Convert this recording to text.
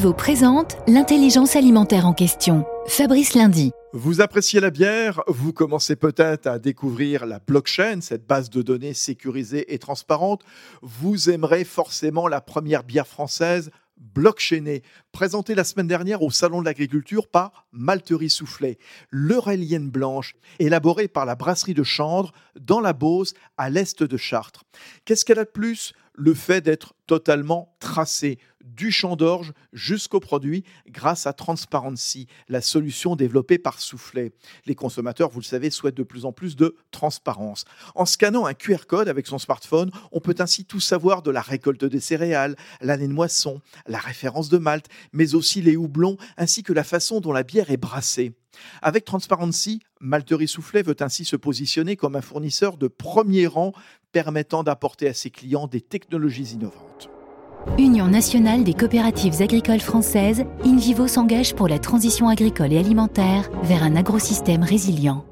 InVivo présente l'intelligence alimentaire en question. Fabrice Lundi. Vous appréciez la bière, vous commencez peut-être à découvrir la blockchain, cette base de données sécurisée et transparente. Vous aimerez forcément la première bière française blockchainée, présentée la semaine dernière au Salon de l'Agriculture par Malterie Soufflet, l'Eurélienne blanche, élaborée par la brasserie de Chandre dans la Beauce, à l'est de Chartres. Qu'est-ce qu'elle a de plus? Le fait d'être totalement tracé du champ d'orge jusqu'au produit grâce à Transparency, la solution développée par Soufflet. Les consommateurs, vous le savez, souhaitent de plus en plus de transparence. En scannant un QR code avec son smartphone, on peut ainsi tout savoir de la récolte des céréales, l'année de moisson, la référence de Malte, mais aussi les houblons ainsi que la façon dont la bière est brassée. Avec Transparency, Malterie Soufflet veut ainsi se positionner comme un fournisseur de premier rang permettant d'apporter à ses clients des technologies innovantes. Union nationale des coopératives agricoles françaises, InVivo s'engage pour la transition agricole et alimentaire vers un agrosystème résilient.